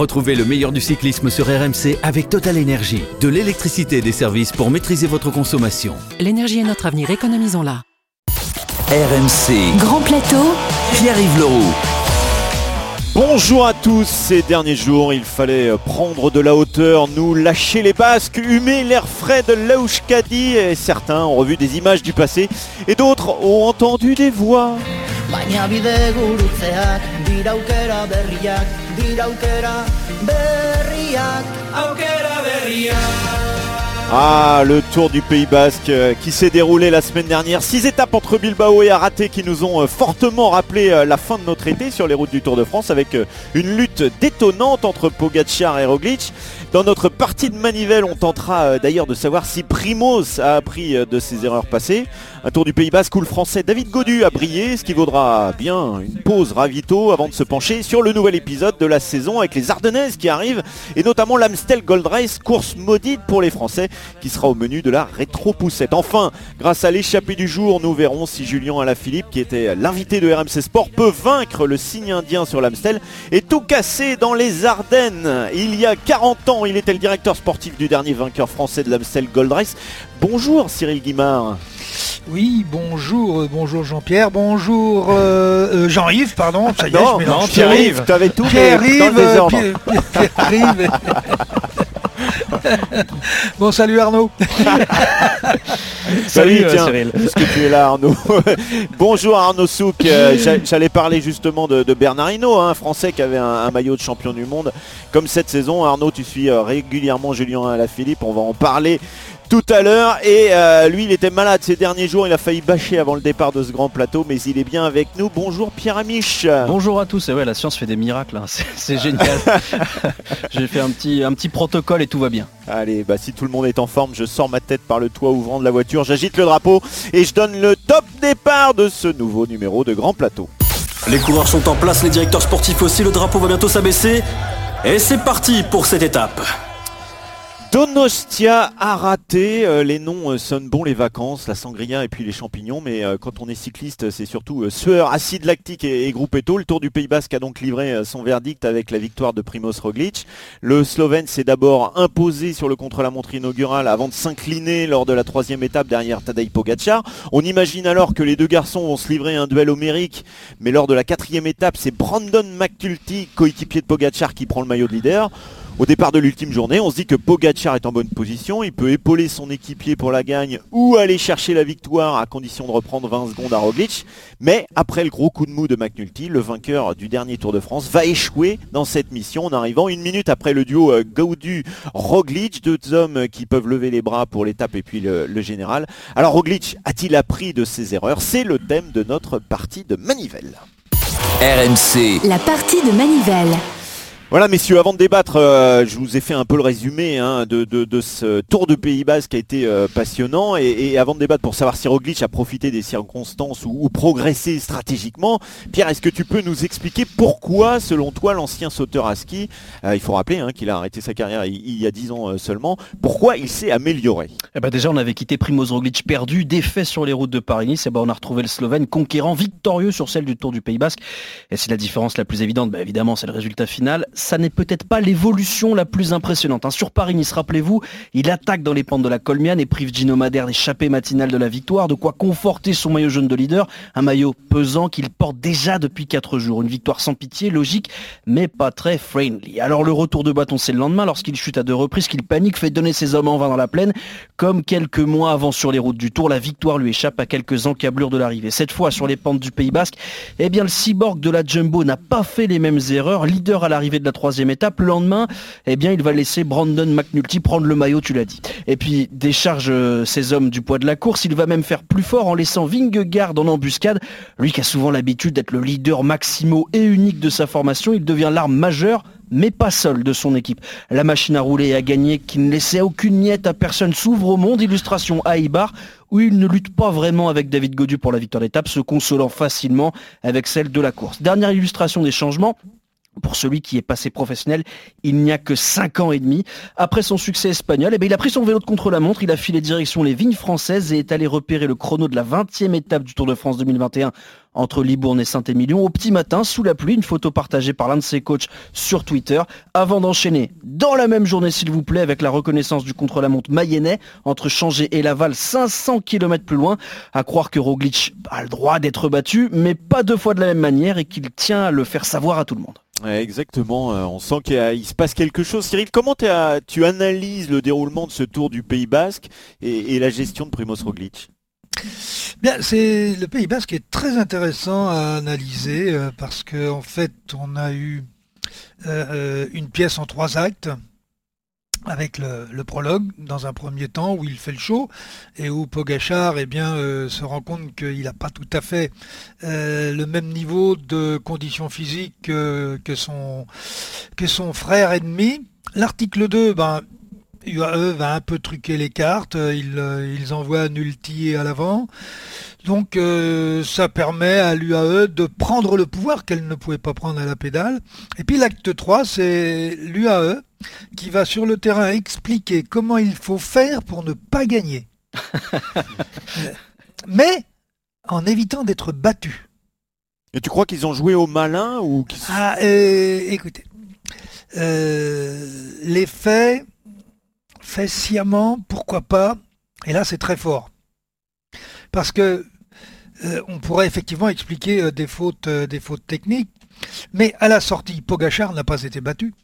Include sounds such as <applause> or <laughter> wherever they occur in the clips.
Retrouvez le meilleur du cyclisme sur RMC avec Total Énergie. De l'électricité et des services pour maîtriser votre consommation. L'énergie est notre avenir, économisons-la. RMC. Grand plateau. Pierre-Yves Leroux. Bonjour à tous, ces derniers jours il fallait prendre de la hauteur, nous lâcher les basques, humer l'air frais de l'Aushkadi et certains ont revu des images du passé et d'autres ont entendu des voix. Ah, le Tour du Pays Basque euh, qui s'est déroulé la semaine dernière. Six étapes entre Bilbao et Araté qui nous ont euh, fortement rappelé euh, la fin de notre été sur les routes du Tour de France avec une lutte détonnante entre Pogacar et Roglic. Dans notre partie de manivelle, on tentera d'ailleurs de savoir si Primoz a appris de ses erreurs passées. Un Tour du Pays Basque où français David Godu a brillé, ce qui vaudra bien une pause ravito avant de se pencher sur le nouvel épisode de la saison avec les Ardennaises qui arrivent et notamment l'Amstel Gold Race, course maudite pour les Français qui sera au menu de la rétro-poussette. Enfin, grâce à l'échappée du jour, nous verrons si Julien Alaphilippe, qui était l'invité de RMC Sport, peut vaincre le signe indien sur l'Amstel et tout casser dans les Ardennes. Il y a 40 ans, il était le directeur sportif du dernier vainqueur français de l'Amstel Gold Race. Bonjour Cyril Guimard. Oui, bonjour, euh, bonjour Jean-Pierre, bonjour euh, euh, Jean-Yves, pardon. Ça y est, non, je Pierre-Yves, tu avais tout Pierre-Yves, dans. Pierre- <laughs> bon, salut Arnaud. Salut, tiens, puisque tu es là Arnaud. <laughs> Bonjour Arnaud Souk. J'a- J'allais parler justement de, de Bernard Hinault, un Français qui avait un, un maillot de champion du monde. Comme cette saison, Arnaud, tu suis régulièrement Julien Alaphilippe. On va en parler tout à l'heure. Et euh, lui, il était malade ces derniers jours. Il a failli bâcher avant le départ de ce grand plateau, mais il est bien avec nous. Bonjour Pierre Amiche. Bonjour à tous, et ouais la science fait des miracles, hein. <laughs> c'est génial. <laughs> J'ai fait un petit, un petit protocole et tout va bien. Allez, bah si tout le monde est en forme, je sors ma tête par le toit ouvrant de la voiture, j'agite le drapeau et je donne le top départ de ce nouveau numéro de Grand Plateau. Les coureurs sont en place, les directeurs sportifs aussi, le drapeau va bientôt s'abaisser. Et c'est parti pour cette étape. Donostia a raté, euh, les noms euh, sonnent bon les vacances, la sangria et puis les champignons, mais euh, quand on est cycliste, c'est surtout euh, sueur, acide lactique et, et. Le Tour du Pays Basque a donc livré son verdict avec la victoire de Primoz Roglic. Le Slovène s'est d'abord imposé sur le contre-la-montre inaugural avant de s'incliner lors de la troisième étape derrière Tadej Pogacar. On imagine alors que les deux garçons vont se livrer un duel homérique, mais lors de la quatrième étape, c'est Brandon McNulty, coéquipier de Pogacar, qui prend le maillot de leader. Au départ de l'ultime journée, on se dit que Pogacar est en bonne position, il peut épauler son équipier pour la gagne ou aller chercher la victoire à condition de reprendre 20 secondes à Roglic. Mais après le gros coup de mou de McNulty, le vainqueur du dernier Tour de France va échouer dans cette mission en arrivant une minute après le duo euh, Gaudu-Roglic, deux hommes qui peuvent lever les bras pour l'étape et puis le, le général. Alors Roglic a-t-il appris de ses erreurs? C'est le thème de notre partie de Manivelle. RMC. La partie de Manivelle. Voilà messieurs, avant de débattre, euh, je vous ai fait un peu le résumé hein, de, ce Tour de Pays Basque qui a été euh, passionnant. Et, avant de débattre pour savoir si Roglic a profité des circonstances ou, progressé stratégiquement, Pierre, est-ce que tu peux nous expliquer pourquoi, selon toi, l'ancien sauteur à ski, euh, il faut rappeler hein, qu'il a arrêté sa carrière il, y a 10 ans seulement, pourquoi il s'est amélioré? Eh ben déjà on avait quitté Primoz Roglic perdu, défait sur les routes de Paris-Nice, et ben on a retrouvé le Slovène conquérant, victorieux sur celle du Tour du Pays Basque. Et c'est la différence la plus évidente, ben évidemment c'est le résultat final. Ça n'est peut-être pas l'évolution la plus impressionnante. hein. Sur Paris-Nice, rappelez-vous, il attaque dans les pentes de la Colmiane et prive Gino Madère d'échapper matinale de la victoire, de quoi conforter son maillot jaune de leader, un maillot pesant qu'il porte déjà depuis 4 jours. Une victoire sans pitié, logique, mais pas très friendly. Alors le retour de bâton c'est le lendemain lorsqu'il chute à deux reprises, qu'il panique, fait donner ses hommes en vain dans la plaine. Comme quelques mois avant sur les routes du Tour, la victoire lui échappe à quelques encablures de l'arrivée. Cette fois sur les pentes du Pays Basque, eh bien le cyborg de la Jumbo n'a pas fait les mêmes erreurs. Leader à l'arrivée de la troisième étape, le lendemain, eh bien il va laisser Brandon McNulty prendre le maillot, tu l'as dit. Et puis décharge euh, ses hommes du poids de la course, il va même faire plus fort en laissant Vingegaard en embuscade. Lui qui a souvent l'habitude d'être le leader maximo et unique de sa formation, il devient l'arme majeure mais pas seul de son équipe. La machine à rouler et à gagner qui ne laissait aucune miette à personne s'ouvre au monde. Illustration à Ibar où il ne lutte pas vraiment avec David Godu pour la victoire d'étape, se consolant facilement avec celle de la course. Dernière illustration des changements. Pour celui qui est passé professionnel, il n'y a que 5 ans et demi. Après son succès espagnol, eh bien, il a pris son vélo de contre-la-montre, il a filé direction les vignes françaises et est allé repérer le chrono de la 20e étape du Tour de France 2021 entre Libourne et Saint-Émilion au petit matin sous la pluie, une photo partagée par l'un de ses coachs sur Twitter, avant d'enchaîner dans la même journée s'il vous plaît avec la reconnaissance du contre-la-montre mayennais entre Changé et Laval 500 km plus loin, à croire que Roglic a le droit d'être battu mais pas deux fois de la même manière et qu'il tient à le faire savoir à tout le monde. Exactement, euh, on sent qu'il se passe quelque chose. Cyril, comment tu analyses le déroulement de ce tour du Pays Basque et, la gestion de Primoz Roglic? Bien, c'est le Pays Basque est très intéressant à analyser euh, parce qu'en en fait, on a eu euh, une pièce en trois actes avec le, prologue dans un premier temps où il fait le show et où Pogachar eh bien, se rend compte qu'il n'a pas tout à fait le même niveau de conditions physiques que, son, que son frère ennemi. L'article 2, ben, UAE va un peu truquer les cartes, euh, ils, euh, ils envoient Nulti à l'avant. Donc euh, ça permet à l'UAE de prendre le pouvoir qu'elle ne pouvait pas prendre à la pédale. Et puis l'acte 3, c'est l'UAE qui va sur le terrain expliquer comment il faut faire pour ne pas gagner. <laughs> Mais en évitant d'être battu. Et tu crois qu'ils ont joué au malin ou Ah, écoutez, les faits fait sciemment, pourquoi pas Et là, c'est très fort. Parce que euh, on pourrait effectivement expliquer euh, des, fautes, euh, des fautes techniques, mais à la sortie, Pogachar n'a pas été battu.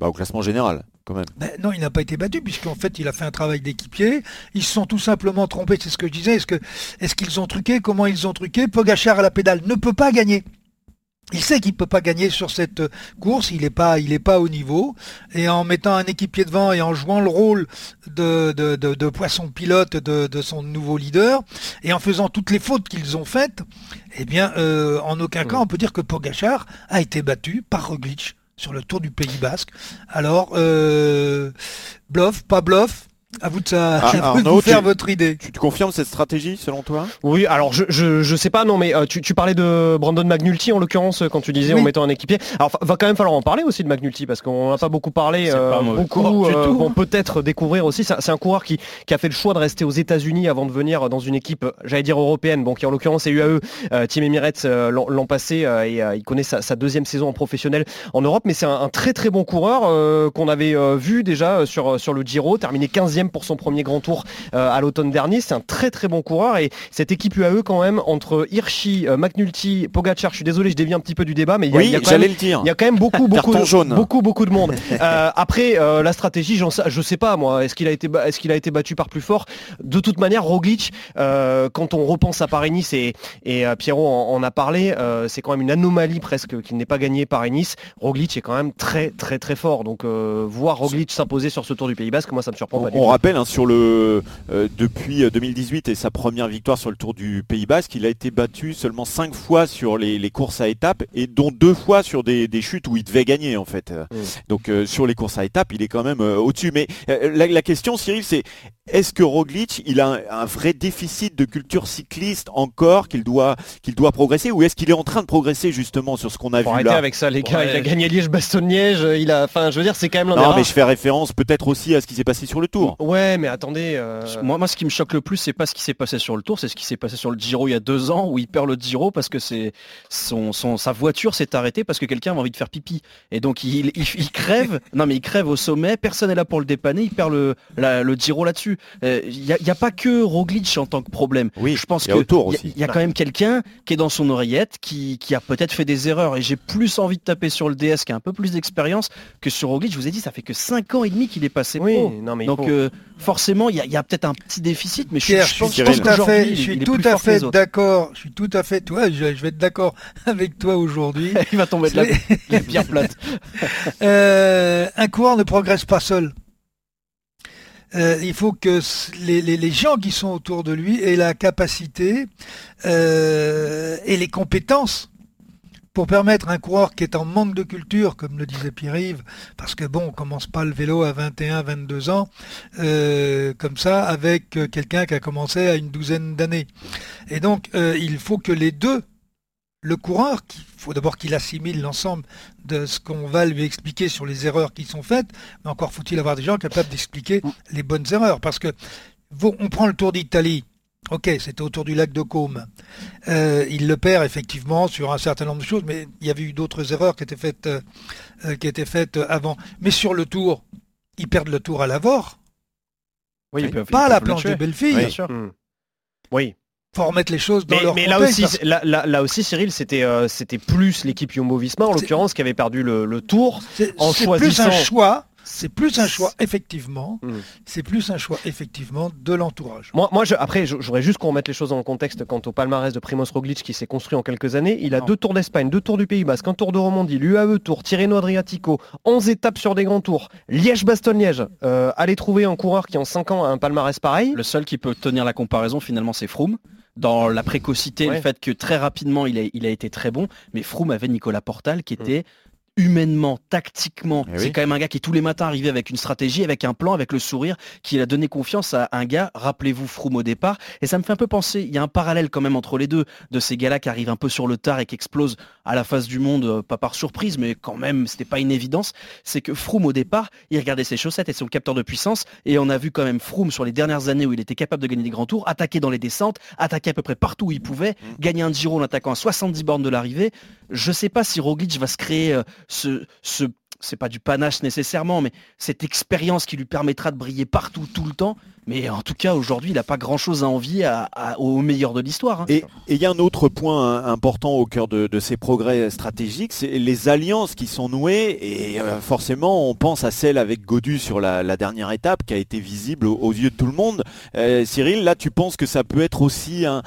Bah, au classement général, quand même. Ben, non, il n'a pas été battu, puisqu'en fait, il a fait un travail d'équipier. Ils se sont tout simplement trompés, c'est ce que je disais. Est-ce qu'ils ont truqué? Comment ils ont truqué? Pogachar à la pédale ne peut pas gagner. Il sait qu'il ne peut pas gagner sur cette course, il n'est pas, il pas au niveau. Et en mettant un équipier devant et en jouant le rôle de, de, poisson pilote de, son nouveau leader, et en faisant toutes les fautes qu'ils ont faites, eh bien, euh, en aucun cas on peut dire que Pogachar a été battu par Roglic sur le Tour du Pays Basque. Alors, euh, bluff, pas bluff, à vous de, ça, ah, faire votre idée. Tu, confirmes cette stratégie selon toi? Oui, alors je, je, sais pas, non, mais euh, tu, parlais de Brandon McNulty en l'occurrence quand tu disais en mettant un équipier. Alors va quand même falloir en parler aussi de McNulty parce qu'on n'a pas beaucoup parlé. Euh, beaucoup euh, vont peut-être découvrir aussi. C'est un coureur qui, qui, a fait le choix de rester aux États-Unis avant de venir dans une équipe, j'allais dire européenne, bon qui en l'occurrence est UAE. Team Emirates l'an passé et il connaît sa, deuxième saison en professionnel en Europe, mais c'est un, très très bon coureur qu'on avait vu déjà sur, sur le Giro, terminé 15e pour son premier grand tour euh, à l'automne dernier. C'est un très très bon coureur et cette équipe UAE quand même entre Hirschi, euh, McNulty, Pogacar, je suis désolé, je dévie un petit peu du débat, mais il y, a, quand même, il y a quand même beaucoup <laughs> beaucoup de, beaucoup beaucoup de monde. <laughs> Euh, après la stratégie, je sais pas moi, est-ce qu'il a été est-ce qu'il a été battu par plus fort? De toute manière, Roglic, quand on repense à Paris-Nice et, et Pierrot en, a parlé, c'est quand même une anomalie presque qu'il n'ait pas gagné Paris-Nice. Roglic est quand même très très très fort, donc voir Roglic s'imposer sur ce Tour du Pays Basque, moi ça me surprend on, pas. On rappelle hein, sur le euh, depuis 2018 et sa première victoire sur le Tour du Pays Basque, il a été battu seulement 5 fois sur les, courses à étapes et dont deux fois sur des, chutes où il devait gagner en fait. Mmh. Donc euh, sur les courses à étapes, il est quand même euh, au-dessus. Mais la, question, Cyril, c'est est-ce que Roglic, il a un, vrai déficit de culture cycliste encore qu'il doit, qu'il doit progresser ou est-ce qu'il est en train de progresser justement sur ce qu'on a vu là? avec ça, les gars. Il a gagné Liège-Bastogne-Liège. Il a, enfin, je veux dire, c'est quand même l'un Non, mais je fais référence peut-être aussi à ce qui s'est passé sur le Tour. Ouais, mais attendez. Euh, moi, moi, ce qui me choque le plus, c'est pas ce qui s'est passé sur le Tour, c'est ce qui s'est passé sur le Giro il y a deux ans où il perd le Giro parce que c'est son, son, sa voiture s'est arrêtée parce que quelqu'un avait envie de faire pipi. Et donc il, il, crève. non, mais il crève au sommet. Personne n'est là pour le dépanner. Il perd le, le Giro là-dessus. Euh, il n'y a, pas que Roglic en tant que problème. Oui, je pense qu'il y, y, a quand même quelqu'un qui est dans son oreillette, qui, a peut-être fait des erreurs. Et j'ai plus envie de taper sur le DS qui a un peu plus d'expérience que sur Roglic. Je vous ai dit, ça fait que 5 ans et demi qu'il est passé oui, Non, mais Donc euh, forcément, il y a, peut-être un petit déficit. Mais je, je, pense, tout à fait, je suis tout à fait d'accord. Je suis tout à fait, toi, je, vais être d'accord <laughs> avec toi aujourd'hui. <laughs> il va tomber de la, la <laughs> pierre plate. Euh, un coureur ne progresse pas seul. Euh, il faut que les, gens qui sont autour de lui aient la capacité euh, et les compétences pour permettre un coureur qui est en manque de culture, comme le disait Pierre-Yves, parce que bon, on commence pas le vélo à 21, 22 ans, euh, comme ça, avec quelqu'un qui a commencé à une douzaine d'années. Et donc, il faut que les deux le coureur, il faut d'abord qu'il assimile l'ensemble de ce qu'on va lui expliquer sur les erreurs qui sont faites, mais encore faut-il avoir des gens capables d'expliquer les bonnes erreurs. Parce que on prend le Tour d'Italie, ok, c'était autour du lac de Caume. Euh, il le perd effectivement sur un certain nombre de choses, mais il y avait eu d'autres erreurs qui étaient faites, euh, euh, qui étaient faites avant. Mais sur le Tour, ils perdent le Tour à l'Avor. Oui, pas à la planche de Bellefille. Bien sûr. Hmm. Oui faut remettre les choses dans mais, leur mais là aussi, là, aussi, Cyril, c'était euh, c'était plus l'équipe Jumbo-Visma en l'occurrence qui avait perdu le, tour en choisissant. plus un choix. C'est plus un choix, effectivement. Hmm. C'est plus un choix, effectivement, de l'entourage. Moi, moi je, après, j'aurais juste qu'on remette les choses dans le contexte quant au palmarès de Primoz Roglic qui s'est construit en quelques années. Il a deux tours d'Espagne, deux tours du Pays Basque, un tour de Romandie, l'UAE Tour, Tirreno Adriatico, 11 étapes sur des grands tours, Liège-Bastogne-Liège. Euh, allez trouver un coureur qui en 5 ans a un palmarès pareil. Le seul qui peut tenir la comparaison, finalement, c'est Froome dans la précocité, le fait que très rapidement il a, il a été très bon, mais Froome avait Nicolas Portal qui mm. était humainement, tactiquement. Eh c'est quand même un gars qui tous les matins arrivait avec une stratégie, avec un plan, avec le sourire, qui a donné confiance à un gars, rappelez-vous Froome au départ. Et ça me fait un peu penser, il y a un parallèle quand même entre les deux, de ces gars-là qui arrivent un peu sur le tard et qui explosent à la face du monde, euh, pas par surprise, mais quand même, c'était pas une évidence. C'est que Froome au départ, il regardait ses chaussettes et son capteur de puissance, et on a vu quand même Froome sur les dernières années où il était capable de gagner des grands tours, attaquer dans les descentes, attaquer à peu près partout où il pouvait, mmh. gagner un Giro en attaquant à 70 bornes de l'arrivée. Je sais pas si Roglic va se créer euh, ce, ce c'est pas du panache nécessairement, mais cette expérience qui lui permettra de briller partout, tout le temps. Mais en tout cas, aujourd'hui, il n'a pas grand-chose à envier au meilleur de l'histoire. Hein. Et il y a un autre point hein, important au cœur de, ces progrès stratégiques, c'est les alliances qui sont nouées. Et euh, forcément, on pense à celle avec Godu sur la, dernière étape, qui a été visible aux, yeux de tout le monde. Euh, Cyril, là, tu penses que ça peut être aussi un,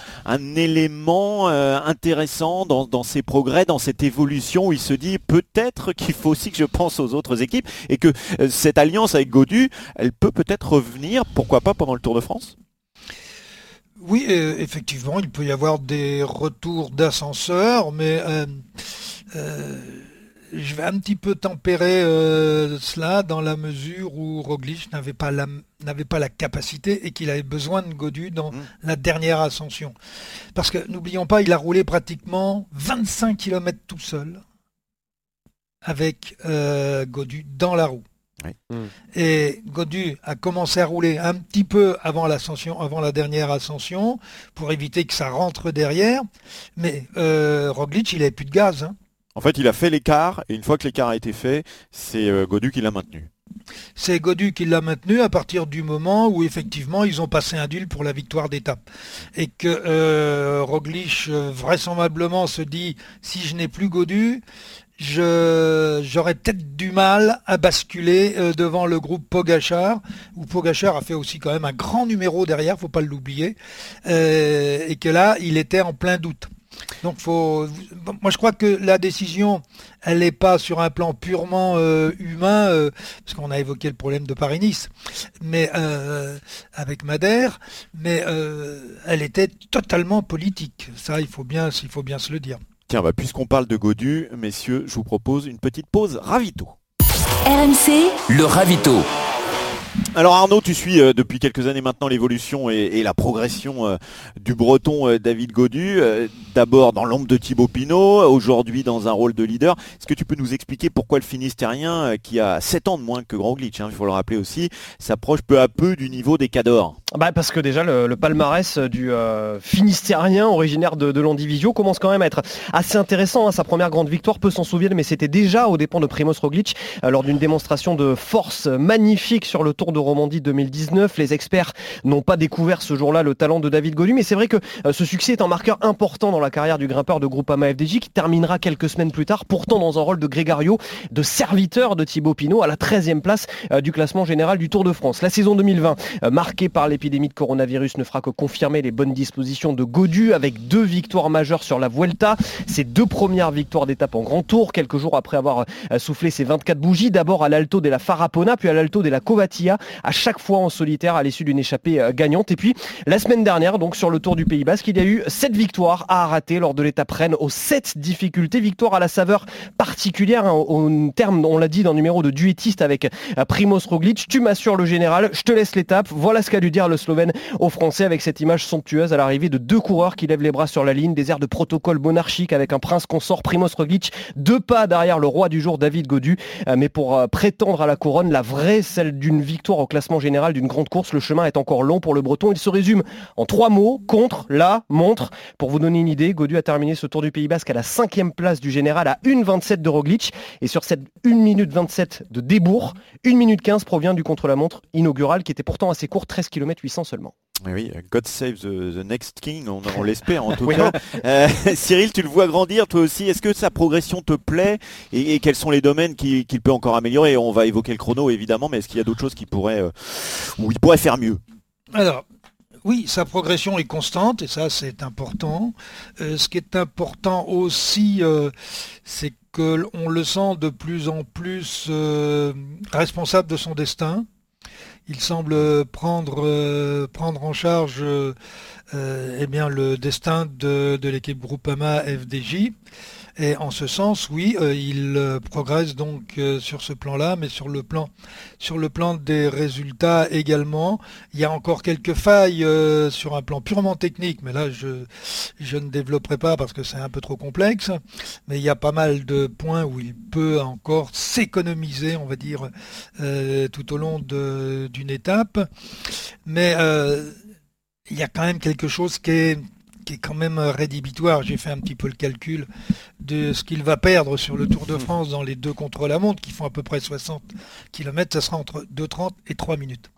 élément euh, intéressant dans, dans ces progrès, dans cette évolution, où il se dit peut-être qu'il faut aussi que je pense aux autres équipes et que euh, cette alliance avec Godu, elle peut peut-être revenir, pourquoi pas pendant le Tour de France? Oui, euh, effectivement, il peut y avoir des retours d'ascenseur, mais euh, je vais un petit peu tempérer cela dans la mesure où Roglic n'avait pas la, n'avait pas la capacité et qu'il avait besoin de Godu dans mmh. la dernière ascension. Parce que n'oublions pas, il a roulé pratiquement 25 km tout seul avec euh, Godu dans la roue. Hmm. Et Godu a commencé à rouler un petit peu avant l'ascension, avant la dernière ascension, pour éviter que ça rentre derrière. Mais euh, Roglic, il n'avait plus de gaz. Hein. En fait, il a fait l'écart, et une fois que l'écart a été fait, c'est euh, Godu qui l'a maintenu. C'est Godu qui l'a maintenu à partir du moment où effectivement ils ont passé un duel pour la victoire d'étape. Et que euh, Roglic vraisemblablement se dit si je n'ai plus Godu, j'aurais peut-être du mal à basculer euh, devant le groupe Pogachar, où Pogachar a fait aussi quand même un grand numéro derrière, faut pas l'oublier, euh, et que là, il était en plein doute. Donc moi je crois que la décision, elle n'est pas sur un plan purement euh, humain, parce qu'on a évoqué le problème de Paris-Nice, mais avec Madère, mais elle était totalement politique. Ça, il faut bien, il faut bien se le dire. Tiens, bah, puisqu'on parle de Godu, messieurs, je vous propose une petite pause ravito. RMC, le ravito. Alors Arnaud, tu suis euh, depuis quelques années maintenant l'évolution et, la progression euh, du breton euh, David Godu, d'abord dans l'ombre de Thibaut Pinot, aujourd'hui dans un rôle de leader. Est-ce que tu peux nous expliquer pourquoi le Finistérien, qui a 7 ans de moins que Roglic, hein, il faut le rappeler aussi, s'approche peu à peu du niveau des Cadors? Bah Parce que déjà le, palmarès du Finistérien, originaire de, de l'Andivisio, commence quand même à être assez intéressant. Hein. Sa première grande victoire, peut s'en souvenir, mais c'était déjà au dépens de Primoz Roglic, lors d'une démonstration de force magnifique sur le Tour de Romandie 2019. Les experts n'ont pas découvert ce jour-là le talent de David Godu, mais c'est vrai que euh, ce succès est un marqueur important dans la carrière du grimpeur de Groupama FDJ qui terminera quelques semaines plus tard, pourtant dans un rôle de grégario, de serviteur de Thibaut Pinot à la 13e place euh, du classement général du Tour de France. La saison 2020, euh, marquée par l'épidémie de coronavirus, ne fera que confirmer les bonnes dispositions de Godu avec deux victoires majeures sur la Vuelta, ses deux premières victoires d'étape en Grand Tour, quelques jours après avoir soufflé ses 24 bougies, d'abord à l'Alto de la Farapona, puis à l'Alto de la Covatia, à chaque fois en solitaire à l'issue d'une échappée euh, gagnante. Et puis la semaine dernière, donc sur le Tour du Pays Basque, il y a eu 7 victoires à lors de l'étape Rennes aux 7 difficultés. Victoire à la saveur particulière hein, au terme, on l'a dit, d'un numéro de duettiste avec euh, Primoz Roglic. Tu m'assures le général, je te laisse l'étape. Voilà ce qu'a dû dire le Slovène aux Français avec cette image somptueuse à l'arrivée de deux coureurs qui lèvent les bras sur la ligne, des airs de protocole monarchique avec un prince consort Primoz Roglic, deux pas derrière le roi du jour David Godu. Euh, mais pour euh, prétendre à la couronne, la vraie, celle d'une victoire au classement général d'une grande course, le chemin est encore long pour le breton. Il se résume en trois mots, contre, la, montre. Pour vous donner une idée, Godu a terminé ce Tour du Pays Basque à la cinquième place du général à 1,27 de Roglic. Et sur cette 1 minute 27 de débours, 1 minute 15 provient du contre-la-montre inaugural qui était pourtant assez court, 13 km 800 seulement. Oui, God save the, next king, on, l'espère en <laughs> tout cas. Euh, <laughs> Cyril, tu le vois grandir toi aussi. Est-ce que sa progression te plaît? Et, quels sont les domaines qu'il peut encore améliorer? On va évoquer le chrono évidemment, mais est-ce qu'il y a d'autres choses qui pourraient, euh, où il pourrait faire mieux? Alors, oui, sa progression est constante et ça c'est important. Euh, ce qui est important aussi, c'est qu'on le sent de plus en plus responsable de son destin il semble prendre, euh, prendre en charge euh, eh bien, le destin de, de l'équipe Groupama FDJ. Et en ce sens, oui, euh, il euh, progresse donc euh, sur ce plan-là, mais sur le plan, sur le plan des résultats également. Il y a encore quelques failles sur un plan purement technique, mais là je, je ne développerai pas parce que c'est un peu trop complexe. Mais il y a pas mal de points où il peut encore s'économiser, on va dire, tout au long d'une étape. Mais il y a quand même quelque chose qui est qui est quand même rédhibitoire. J'ai fait un petit peu le calcul de ce qu'il va perdre sur le Tour de France dans les deux contre-la-montre, qui font à peu près 60 km. Ça sera entre 2,30 et 3 minutes.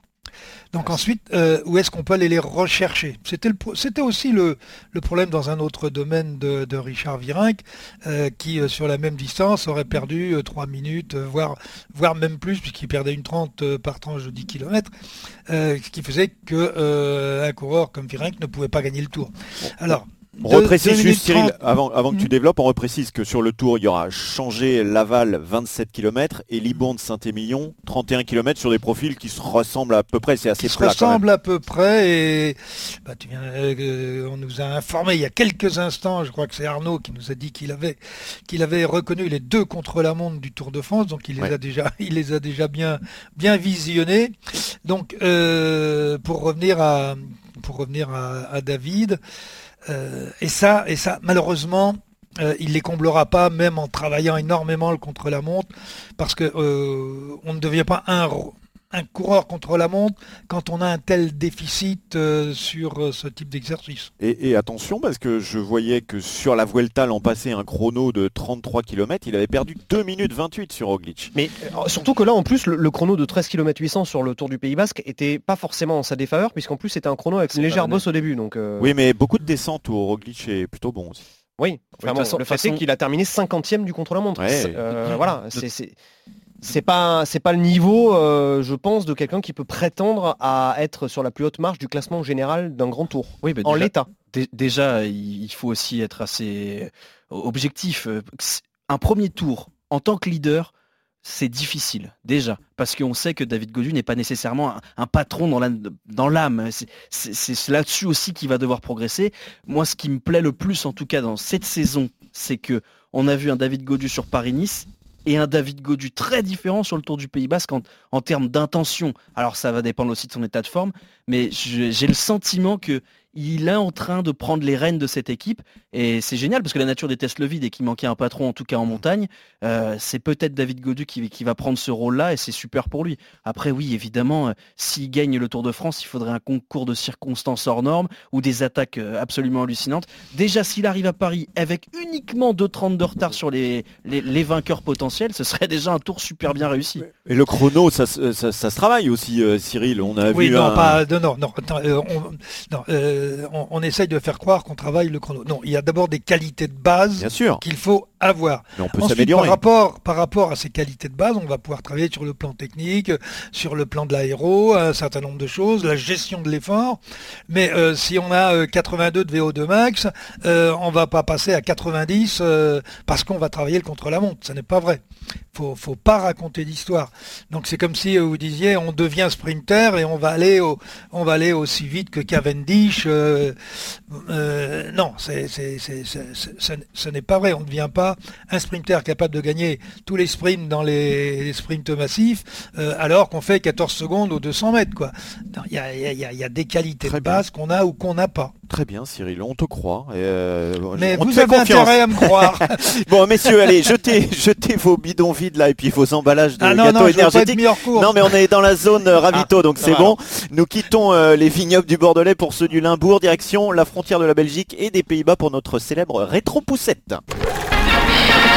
Donc ensuite, euh, où est-ce qu'on peut aller les rechercher? C'était aussi le, problème dans un autre domaine de, Richard Virenque, euh, qui euh, sur la même distance aurait perdu 3 minutes, voire, voire même plus, puisqu'il perdait une 30 par tranche de 10 km, ce qui faisait qu'un coureur comme Virenque ne pouvait pas gagner le tour. Alors, on reprécise juste, Cyril, avant, avant que tu mhm. développes, on reprécise que sur le tour, il y aura changé Laval 27 km et Libourne Saint-Émilion 31 km sur des profils qui se ressemblent à peu près, c'est assez qui se ressemblent à peu près et bah, tu viens, euh, on nous a informé il y a quelques instants, je crois que c'est Arnaud qui nous a dit qu'il avait, qu'il avait reconnu les deux contre-la-montre du Tour de France, donc il les a déjà, <laughs> il les a déjà bien, bien visionnés. Donc euh, pour revenir à, pour revenir à David. Euh, et ça, et ça, malheureusement, euh, il les comblera pas, même en travaillant énormément le contre-la-montre, parce que euh, on ne devient pas un, un coureur contre la montre quand on a un tel déficit sur ce type d'exercice. Et, attention parce que je voyais que sur la Vuelta l'an passé un chrono de 33 km, il avait perdu 2 minutes 28 sur Roglic. Mais surtout que là en plus le, chrono de 13 km 800 sur le Tour du Pays Basque était pas forcément en sa défaveur puisqu'en plus c'était un chrono avec une légère bosse au début. Donc, Oui mais beaucoup de descentes où Roglic est plutôt bon aussi. Oui, le fait est qu'il a terminé 50e du contre-la-montre. voilà, c'est c'est pas c'est pas le niveau, euh, je pense, de quelqu'un qui peut prétendre à être sur la plus haute marche du classement général d'un grand tour. Oui, en l'état. Déjà, il faut aussi être assez objectif. Un premier tour en tant que leader, c'est difficile déjà parce qu'on sait que David Godu n'est pas nécessairement un, patron dans l'âme. c'est là-dessus aussi qu'il va devoir progresser. Moi, ce qui me plaît le plus, en tout cas dans cette saison, c'est que on a vu un David Godu sur Paris-Nice et un David Godu très différent sur le Tour du Pays Basque en, termes d'intention. Alors ça va dépendre aussi de son état de forme, mais j'ai le sentiment que il est en train de prendre les rênes de cette équipe et c'est génial parce que la nature déteste le vide et qu'il manquait un patron en tout cas en montagne. Euh, c'est peut-être David Godu qui, va prendre ce rôle-là et c'est super pour lui. Après oui évidemment, euh, s'il gagne le Tour de France, il faudrait un concours de circonstances hors normes ou des attaques euh, absolument hallucinantes. Déjà s'il arrive à Paris avec uniquement 2.30 de retard sur les, les, vainqueurs potentiels, ce serait déjà un tour super bien réussi. Et le chrono, ça, se travaille aussi Cyril. On a oui, vu non, pas, non, non, non, euh, on, essaye de faire croire qu'on travaille le chrono. Non, il y a d'abord des qualités de base qu'il faut à voir. Mais on peut s'améliorer. Par rapport, par rapport à ces qualités de base, on va pouvoir travailler sur le plan technique, sur le plan de l'aéro, un certain nombre de choses, la gestion de l'effort. Mais euh, si on a 82 de VO2 max, euh, on va pas passer à 90 euh, parce qu'on va travailler le contre-la-montre. Ce n'est pas vrai. Faut, faut pas raconter d'histoire. Donc c'est comme si vous disiez on devient sprinter et on va aller au, on va aller aussi vite que Cavendish. non, c'est, ce n'est pas vrai. On ne devient pas un sprinter capable de gagner tous les sprints dans les, sprints massifs, euh, alors qu'on fait 14 secondes aux 200 mètres. Il y a, des qualités de base qu'on a ou qu'on n'a pas. Très bien, Cyril, on te croit. Euh, Mais vous avez intérêt à me croire. <laughs> bon, messieurs, allez, jetez, jetez vos bidons vides là et puis vos emballages de ah gâteaux énergétiques. Non, mais on est dans la zone euh, ravito, ah, donc c'est bon. Nous quittons les vignobles du Bordelais pour ceux du Limbourg, direction la frontière de la Belgique et des Pays-Bas pour notre célèbre rétro-poussette.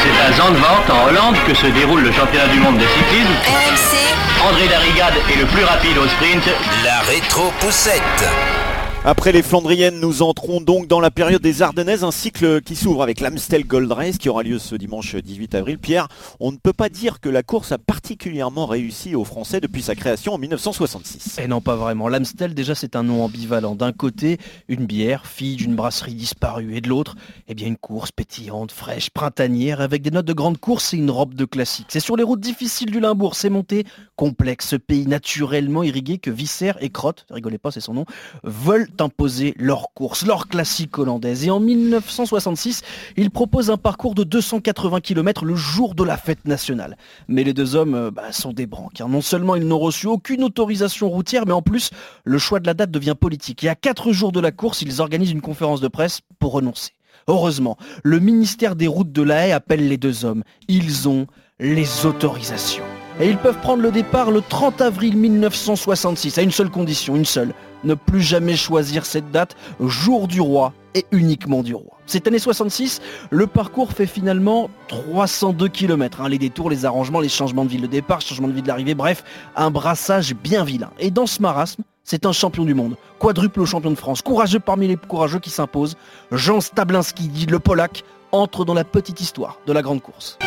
C'est à Zandvoort, en Hollande, que se déroule le championnat du monde de cyclisme. RMC. André Darrigade est le plus rapide au sprint. La rétro-poussette. Après les Flandriennes, nous entrons donc dans la période des Ardennaises, un cycle qui s'ouvre avec l'Amstel Gold Race qui aura lieu ce dimanche 18 avril. Pierre, on ne peut pas dire que la course a particulièrement réussi aux Français depuis sa création en 1966. Et non, pas vraiment. L'Amstel, déjà, c'est un nom ambivalent. D'un côté, une bière, fille d'une brasserie disparue, et de l'autre, eh bien, une course pétillante, fraîche, printanière, avec des notes de grande course et une robe de classique. C'est sur les routes difficiles du Limbourg, c'est monté complexe, pays naturellement irrigué que Visser et Crotte, rigolez pas, c'est son nom, veulent imposer leur course, leur classique hollandaise. Et en 1966, ils proposent un parcours de 280 km le jour de la fête nationale. Mais les deux hommes euh, bah, sont des branques. Hein. Non seulement ils n'ont reçu aucune autorisation routière, mais en plus, le choix de la date devient politique. Et à quatre jours de la course, ils organisent une conférence de presse pour renoncer. Heureusement, le ministère des routes de la Haye appelle les deux hommes. Ils ont les autorisations. Et ils peuvent prendre le départ le 30 avril 1966, à une seule condition, une seule, ne plus jamais choisir cette date, jour du roi et uniquement du roi. Cette année 66, le parcours fait finalement 302 km. Hein. les détours, les arrangements, les changements de ville de départ, changements de ville d'arrivée, bref, un brassage bien vilain. Et dans ce marasme, c'est un champion du monde, quadruple champion de France, courageux parmi les courageux qui s'imposent. Jean Stablinski, dit le Polac, entre dans la petite histoire de la grande course.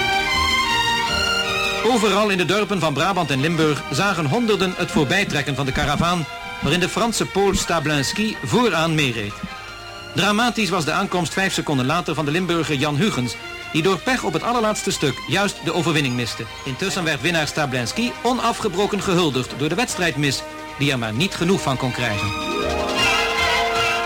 Overal in de dorpen van Brabant en Limburg zagen honderden het voorbijtrekken van de karavaan waarin de Franse Paul Stablinski vooraan meereed. Dramatisch was de aankomst vijf seconden later van de Limburger Jan Hugens, die door pech op het allerlaatste stuk juist de overwinning miste. Intussen werd winnaar Stablinski onafgebroken gehuldigd door de wedstrijdmis, die er maar niet genoeg van kon krijgen.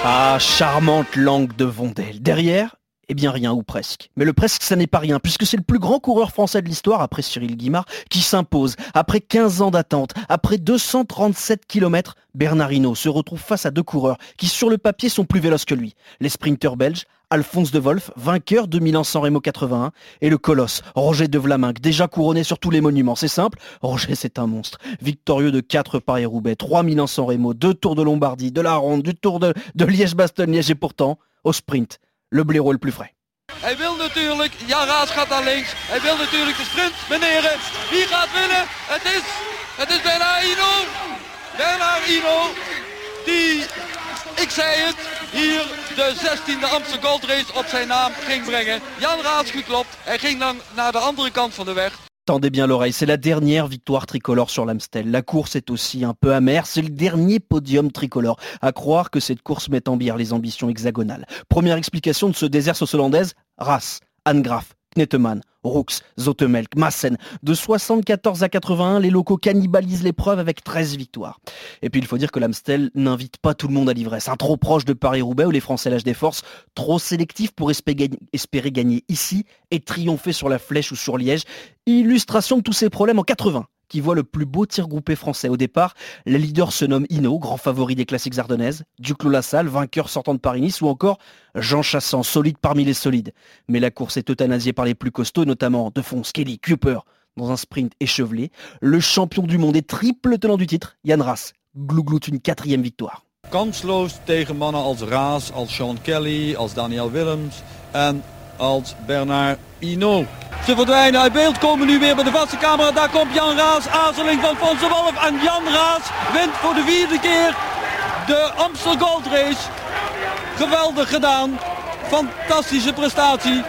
Ah, charmante langue de Vondel. Derrière, Eh bien rien ou presque. Mais le presque, ça n'est pas rien, puisque c'est le plus grand coureur français de l'histoire, après Cyril Guimard, qui s'impose. Après 15 ans d'attente, après 237 km, Bernard Hinault se retrouve face à deux coureurs qui, sur le papier, sont plus véloces que lui. Les sprinteurs belges, Alphonse de Wolf, vainqueur de Milan-San Remo 81, et le colosse, Roger de Vlaminck, déjà couronné sur tous les monuments. C'est simple, Roger c'est un monstre. Victorieux de 4 Paris-Roubaix, 3 Milan-San Remo, 2 Tours de Lombardie, de la Ronde, du Tour de, Liège-Bastogne-Liège, et pourtant, au sprint, le blaireau le plus frais. Hij wil natuurlijk, Jan Raas gaat naar links. Hij wil natuurlijk de sprint. Meneer, wie gaat winnen? Het is, het is Bernard Ino. Bernard Ino, die, ik zei het, hier de 16e Amsterdam Gold Race op zijn naam ging brengen. Jan Raas geklopt. Hij ging dan naar de andere kant van de weg. Tendez bien l'oreille, c'est la dernière victoire tricolore sur l'Amstel. La course est aussi un peu amère, c'est le dernier podium tricolore. À croire que cette course met en bière les ambitions hexagonales. Première explication de ce désert sauce-hollandaise, Ras, Anne Graff, Knetemann, Rooks, Zotemelk, Massen. De 74 à 81, les locaux cannibalisent l'épreuve avec 13 victoires. Et puis il faut dire que l'Amstel n'invite pas tout le monde à l'ivresse. Un trop proche de Paris-Roubaix où les Français lâchent des forces, trop sélectif pour espérer gagner ici et triompher sur la flèche ou sur Liège. Illustration de tous ces problèmes en 80 qui voit le plus beau tir groupé français. Au départ, les leaders se nomment Hino, grand favori des classiques ardennaises, Duclos Lassalle, vainqueur sortant de Paris-Nice, ou encore Jean Chassan, solide parmi les solides. Mais la course est euthanasiée par les plus costauds, notamment De Fons, Kelly, Cooper, dans un sprint échevelé. Le champion du monde et triple tenant du titre, Jan Ras, glouglout une quatrième victoire. Raas, Sean Kelly, Daniel Willems als Bernard Hinault. Ze verdwijnen uit beeld, komen nu weer bij de vaste camera. Daar komt Jan Raas, aarzeling van Fons Wolf. En Jan Raas wint voor de vierde keer de Amstel Gold Race. Geweldig gedaan. Fantastische prestatie.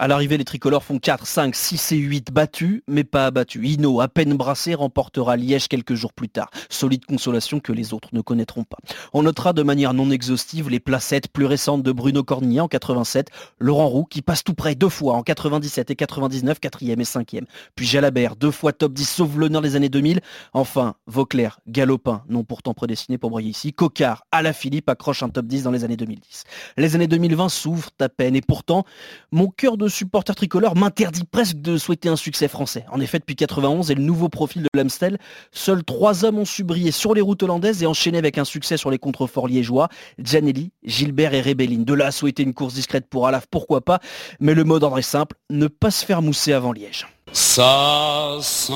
À l'arrivée, les tricolores font 4, 5, 6 et 8 battus, mais pas abattus. Hino, à peine brassé, remportera Liège quelques jours plus tard. Solide consolation que les autres ne connaîtront pas. On notera de manière non exhaustive les placettes plus récentes de Bruno Cornillet en 87, Laurent Roux qui passe tout près deux fois en 97 et 99, 4e et 5e. Puis Jalabert, deux fois top 10 sauf l'honneur des années 2000. Enfin, Vauclair, Galopin, non pourtant prédestiné pour briller ici. Cocard, Philippe accroche un top 10 dans les années 2010. Les années 2020 s'ouvrent à peine et pourtant, mon cœur de supporter tricolore m'interdit presque de souhaiter un succès français. En effet, depuis 91 et le nouveau profil de l'Amstel, seuls trois hommes ont su briller sur les routes hollandaises et enchaîner avec un succès sur les contreforts liégeois. Gianelli, Gilbert et Rebellin. De là à souhaiter une course discrète pour Alaf, pourquoi pas, mais le mot d'ordre est simple, ne pas se faire mousser avant Liège. Ça sent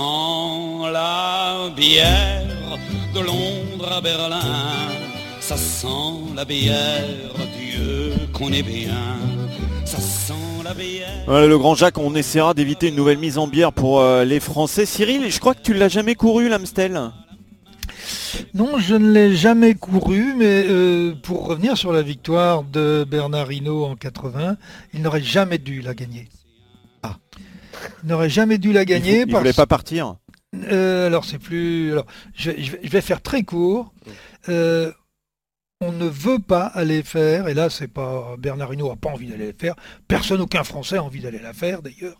la bière de Londres à Berlin. Ça sent la bière, Dieu qu'on est bien. Ça sent le grand Jacques, on essaiera d'éviter une nouvelle mise en bière pour euh, les Français. Cyril, je crois que tu l'as jamais couru l'Amstel. Non, je ne l'ai jamais couru, mais euh, pour revenir sur la victoire de Bernard Hinault en 80, il n'aurait jamais dû la gagner. Ah. Il n'aurait jamais dû la gagner. Il, ne voulait pas partir. Euh, alors c'est plus. Alors, je, vais faire très court. Euh, on ne veut pas aller faire, et là c'est pas Bernard Hinault n'a pas envie d'aller la faire, personne, aucun Français a envie d'aller la faire d'ailleurs,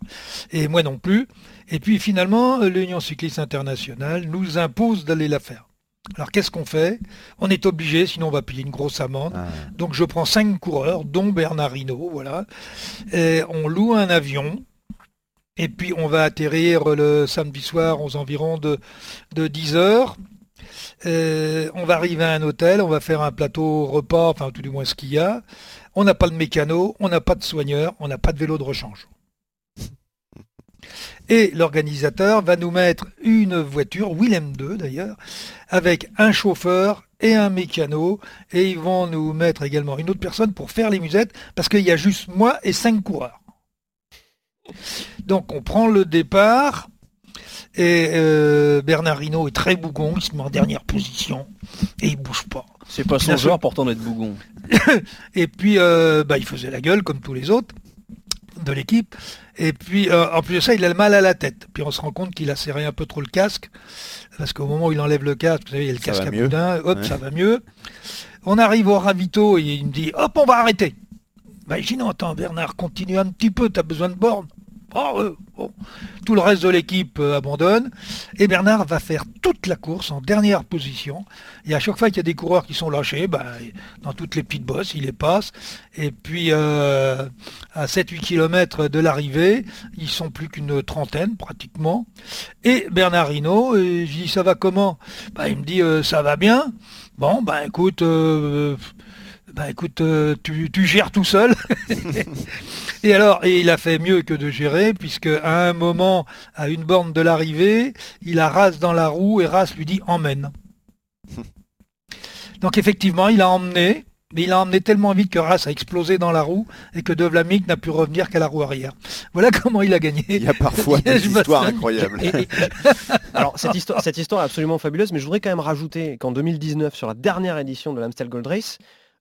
et moi non plus. Et puis finalement, l'Union cycliste internationale nous impose d'aller la faire. Alors qu'est-ce qu'on fait? On est obligé, sinon on va payer une grosse amende. Ah. Donc je prends cinq coureurs, dont Bernard Hinault, voilà. Et on loue un avion. Et puis on va atterrir le samedi soir aux environs de, de 10 heures. On va arriver à un hôtel, on va faire un plateau repas, enfin tout du moins ce qu'il y a. On n'a pas de mécano, on n'a pas de soigneur, on n'a pas de vélo de rechange. Et l'organisateur va nous mettre une voiture, Willem 2 d'ailleurs, avec un chauffeur et un mécano. Et ils vont nous mettre également une autre personne pour faire les musettes, parce qu'il y a juste moi et cinq coureurs. Donc on prend le départ. Et euh, Bernard Hinault est très bougon, il se met en dernière position et il bouge pas. C'est pas son genre pourtant d'être bougon. <laughs> et puis euh, bah, il faisait la gueule comme tous les autres de l'équipe. Et puis, euh, en plus de ça, il a le mal à la tête. Puis on se rend compte qu'il a serré un peu trop le casque. Parce qu'au moment où il enlève le casque, vous savez, il y a le casque à boudin, hop, ça va mieux. On arrive au ravito et il me dit, hop, on va arrêter. Bah, je dis, non, attends, Bernard, continue un petit peu, tu as besoin de borne. Oh, euh, Tout le reste de l'équipe euh, abandonne. Et Bernard va faire toute la course en dernière position. Et à chaque fois qu'il y a des coureurs qui sont lâchés, bah, dans toutes les petites bosses, il les passe. Et puis euh, à 7-8 km de l'arrivée, ils sont plus qu'une trentaine pratiquement. Et Bernard Hinault, je dis ça va comment? Bah, Il me dit ça va bien. Bon, bah écoute, bah écoute, tu, gères tout seul. <laughs> et alors, et il a fait mieux que de gérer, puisque à un moment, à une borne de l'arrivée, il a Ras dans la roue et Ras lui dit emmène. <laughs> Donc effectivement, il a emmené, mais il a emmené tellement vite que Ras a explosé dans la roue et que De Vlaming n'a pu revenir qu'à la roue arrière. Voilà <laughs> comment il a gagné. Il y a parfois <laughs> des histoires incroyables. Alors cette histoire, cette histoire est absolument fabuleuse, mais je voudrais quand même rajouter qu'en 2019, sur la dernière édition de l'Amstel Gold Race,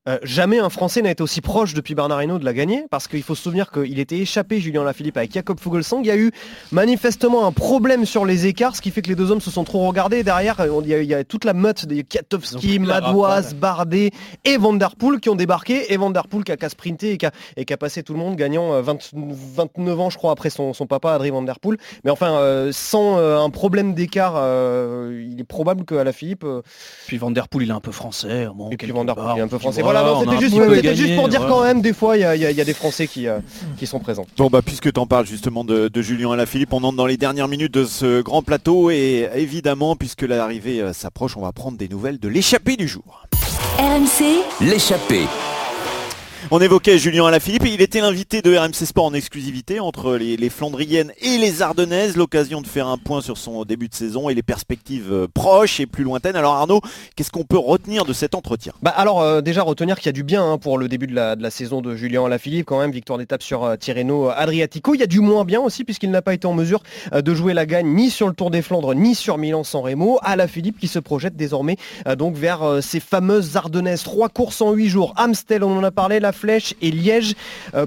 euh, jamais un Français n'a été aussi proche depuis Bernard Hinault de la gagner, parce qu'il faut se souvenir qu'il était échappé, Julien Lafilippe, avec Jacob Fugelsang. Il y a eu manifestement un problème sur les écarts, ce qui fait que les deux hommes se sont trop regardés. Derrière, il y a, toute la meute des Katowski, Madoise, Bardet et Vanderpool qui ont débarqué, et Vanderpool qui a qu'à sprinter et qui a, et qui a passé tout le monde, gagnant 29 euh, ans, je crois, après son, papa, Adrien Vanderpool. Mais enfin, euh, sans un problème d'écart, il est probable qu'à la Philippe... Puis Vanderpool, il est un peu français. et puis Vanderpool, il est un peu français c'était juste, pour dire quand même, des fois, il y, a des Français qui, euh, qui sont présents. Bon, bah, puisque tu en parles justement de, de Julien Alaphilippe, on entre dans les dernières minutes de ce grand plateau et évidemment, puisque l'arrivée euh, s'approche, on va prendre des nouvelles de l'échappée du jour. RMC, l'échappée. On évoquait Julien Alaphilippe, il était l'invité de RMC Sport en exclusivité entre les, Flandriennes et les Ardennaises, l'occasion de faire un point sur son début de saison et les perspectives euh, proches et plus lointaines. Alors Arnaud, qu'est-ce qu'on peut retenir de cet entretien? Bah Alors euh, déjà retenir qu'il y a du bien hein, pour le début de la, saison de Julien Alaphilippe, quand même, victoire d'étape sur euh, Tirreno Adriatico. Il y a du moins bien aussi puisqu'il n'a pas été en mesure de jouer la gagne ni sur le Tour des Flandres ni sur Milan-San Remo. Alaphilippe qui se projette désormais donc vers ces fameuses Ardennaises. Trois courses en huit jours. Amstel, on en a parlé, Flèche et Liège.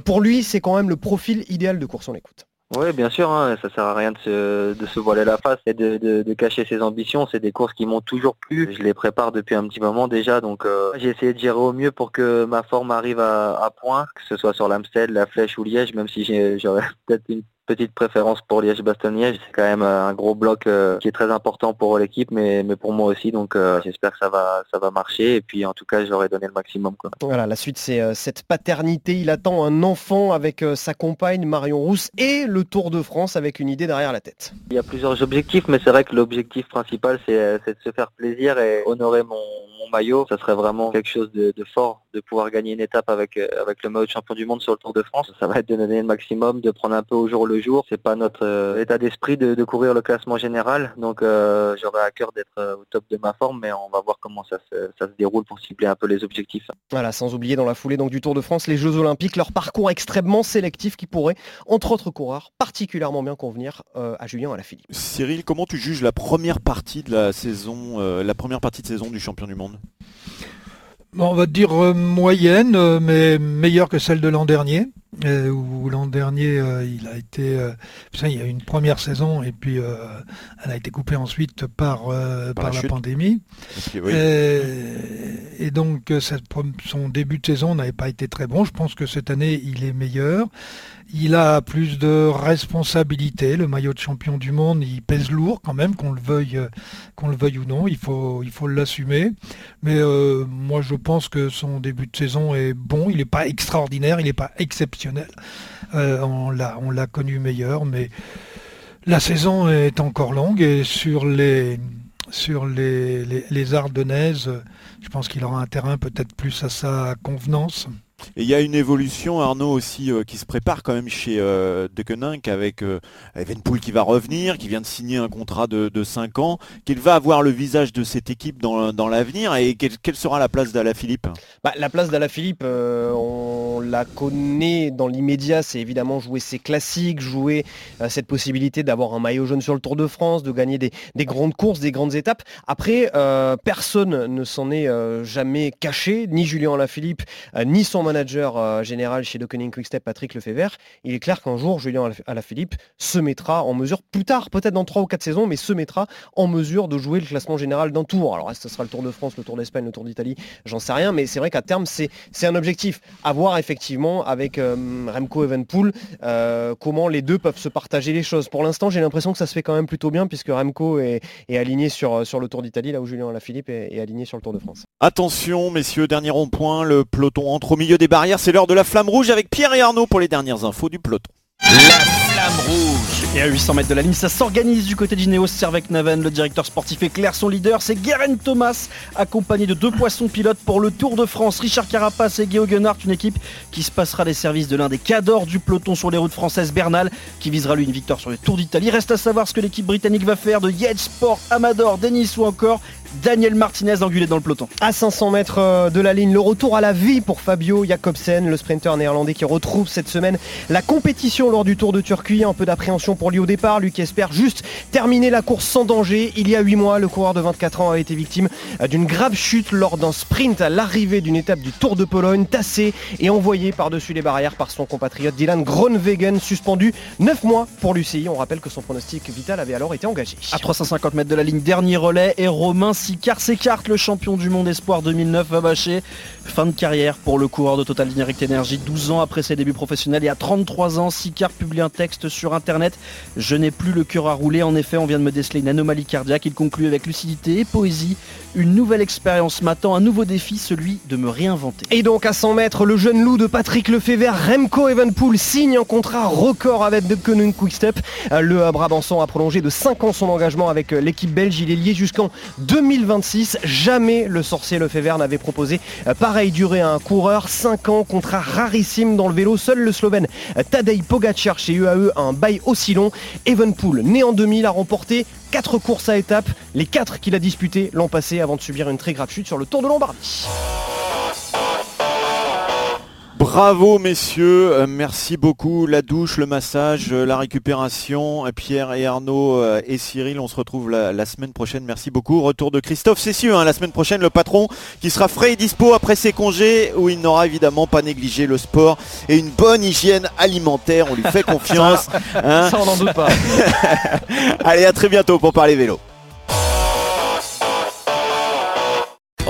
pour lui, c'est quand même le profil idéal de course. On l'écoute. Oui, bien sûr, hein, ça sert à rien de se, voiler la face et de, cacher ses ambitions. C'est des courses qui m'ont toujours plu. Je les prépare depuis un petit moment déjà, donc euh, j'ai essayé de gérer au mieux pour que ma forme arrive à, à point, que ce soit sur l'Amstel, la Flèche ou Liège, même si j'aurais <laughs> peut-être une petite préférence pour Liège-Bastogne-Liège. C'est quand même euh, un gros bloc euh, qui est très important pour l'équipe, mais, mais pour moi aussi. Donc euh, j'espère que ça va, ça va marcher. Et puis en tout cas, j'aurai donné le maximum. Voilà, la suite, c'est cette paternité. Il attend un enfant avec sa compagne Marion Rousse et le Tour de France avec une idée derrière la tête. Il y a plusieurs objectifs, mais c'est vrai que l'objectif principal, c'est de se faire plaisir et honorer mon, maillot. Ça serait vraiment quelque chose de, fort de pouvoir gagner une étape avec, avec le maillot de champion du monde sur le Tour de France. Ça va être de donner le maximum, de prendre un peu au jour le jour. C'est pas notre euh, état d'esprit de, courir le classement général. Donc euh, j'aurais à cœur d'être euh, au top de ma forme, mais on va voir comment ça se, déroule pour cibler un peu les objectifs. Voilà, sans oublier dans la foulée donc du Tour de France, les Jeux Olympiques, leur parcours extrêmement sélectif qui pourrait, entre autres coureurs, particulièrement bien convenir à Julien à la Philippe. Cyril, comment tu juges la première partie de la saison, la première partie de saison du champion du monde? On va dire moyenne, mais meilleure que celle de l'an dernier. Euh, où l'an dernier euh, il a été euh, il y a eu une première saison et puis elle a été coupée ensuite par, par, la, pandémie et, donc son début de saison n'avait pas été très bon je pense que cette année il est meilleur il a plus de responsabilités. Le maillot de champion du monde, il pèse lourd quand même, qu'on le veuille, qu'on le veuille ou non. Il faut, il faut l'assumer. Mais moi, je pense que son début de saison est bon. Il n'est pas extraordinaire, il n'est pas exceptionnel. Euh, on l'a, on l'a connu meilleur, mais la saison est encore longue et sur les sur les Ardennaises, je pense qu'il aura un terrain peut-être plus à sa convenance. Et il y a une évolution, Arnaud, aussi, euh, qui se prépare quand même chez euh, avec euh, Evenpool qui va revenir, qui vient de signer un contrat de, 5 ans, qu'il va avoir le visage de cette équipe dans, l'avenir. Et quelle, sera la place d'Alaphilippe? Bah, La place d'Alaphilippe, euh, on la connaît dans l'immédiat, c'est évidemment jouer ses classiques, jouer cette possibilité d'avoir un maillot jaune sur le Tour de France, de gagner des, des grandes courses, des grandes étapes. Après, personne ne s'en est jamais caché, ni Julien Alaphilippe, ni son manager euh, général chez Dockening Quickstep, Patrick Lefebvre, il est clair qu'un jour, Julien Alaphilippe se mettra en mesure, plus tard, peut-être dans 3 ou 4 saisons, mais se mettra en mesure de jouer le classement général d'un tour. Alors, ce sera le Tour de France, le Tour d'Espagne, le Tour d'Italie, j'en sais rien, mais c'est vrai qu'à terme, c'est un objectif. À voir effectivement avec euh, Remco Evenpool euh, comment les deux peuvent se partager les choses. Pour l'instant, j'ai l'impression que ça se fait quand même plutôt bien, puisque Remco est, aligné sur, sur le Tour d'Italie, là où Julien Alaphilippe est aligné sur le Tour de France. Attention, messieurs, dernier rond-point, le peloton entre au milieu des barrières. C'est l'heure de la flamme rouge avec Pierre et Arnaud pour les dernières infos du peloton. La flamme rouge Et à 800 mètres de la ligne, ça s'organise du côté d'Ineos Servec Naven. Le directeur sportif est clair, son leader, c'est Guerin Thomas, accompagné de deux poissons pilotes pour le Tour de France. Richard Carapace et Guillaume Guenhardt, une équipe qui se passera des services de l'un des cadors du peloton sur les routes françaises, Bernal, qui visera lui une victoire sur le Tour d'Italie. Reste à savoir ce que l'équipe britannique va faire de Yates Sport, Amador, Denis ou encore Daniel Martinez engulé dans le peloton. À 500 mètres euh, de la ligne, le retour à la vie pour Fabio Jacobsen, le sprinter néerlandais qui retrouve cette semaine la compétition lors du Tour de Turquie. Un peu d'appréhension pour lui au départ, lui qui espère juste terminer la course sans danger. Il y a 8 mois, le coureur de 24 ans a été victime euh, d'une grave chute lors d'un sprint à l'arrivée d'une étape du Tour de Pologne, tassé et envoyé par-dessus les barrières par son compatriote Dylan Groenwegen, suspendu 9 mois pour l'UCI. On rappelle que son pronostic vital avait alors été engagé. À 350 mètres de la ligne, dernier relais et Romain Sicard s'écarte, le champion du monde espoir 2009 va bâcher. Fin de carrière pour le coureur de Total Direct Energy, 12 ans après ses débuts professionnels et à 33 ans, Sicard publie un texte sur internet. Je n'ai plus le cœur à rouler, en effet on vient de me déceler une anomalie cardiaque. Il conclut avec lucidité et poésie. Une nouvelle expérience m'attend, un nouveau défi, celui de me réinventer. Et donc à 100 mètres, le jeune loup de Patrick Lefebvre, Remco Evenpool, signe un contrat record avec De Koning Quickstep. Le Brabançon a prolongé de 5 ans son engagement avec l'équipe belge. Il est lié jusqu'en 2026. Jamais le sorcier Lefebvre n'avait proposé euh, pareille durée à un coureur. 5 ans, contrat rarissime dans le vélo. Seul le Slovène euh, Tadej Pogacar chez UAE a un bail aussi long. Evenpool, né en 2000, a remporté 4 courses à étapes. Les 4 qu'il a disputées l'an passé avant de subir une très grave chute sur le Tour de Lombardie. Bravo messieurs, euh, merci beaucoup. La douche, le massage, euh, la récupération. Pierre et Arnaud euh, et Cyril, on se retrouve la, semaine prochaine. Merci beaucoup. Retour de Christophe Cessieux, hein, la semaine prochaine, le patron qui sera frais et dispo après ses congés, où il n'aura évidemment pas négligé le sport et une bonne hygiène alimentaire. On lui fait <laughs> confiance. Hein. Ça, on n'en doute pas. <laughs> Allez, à très bientôt pour parler vélo.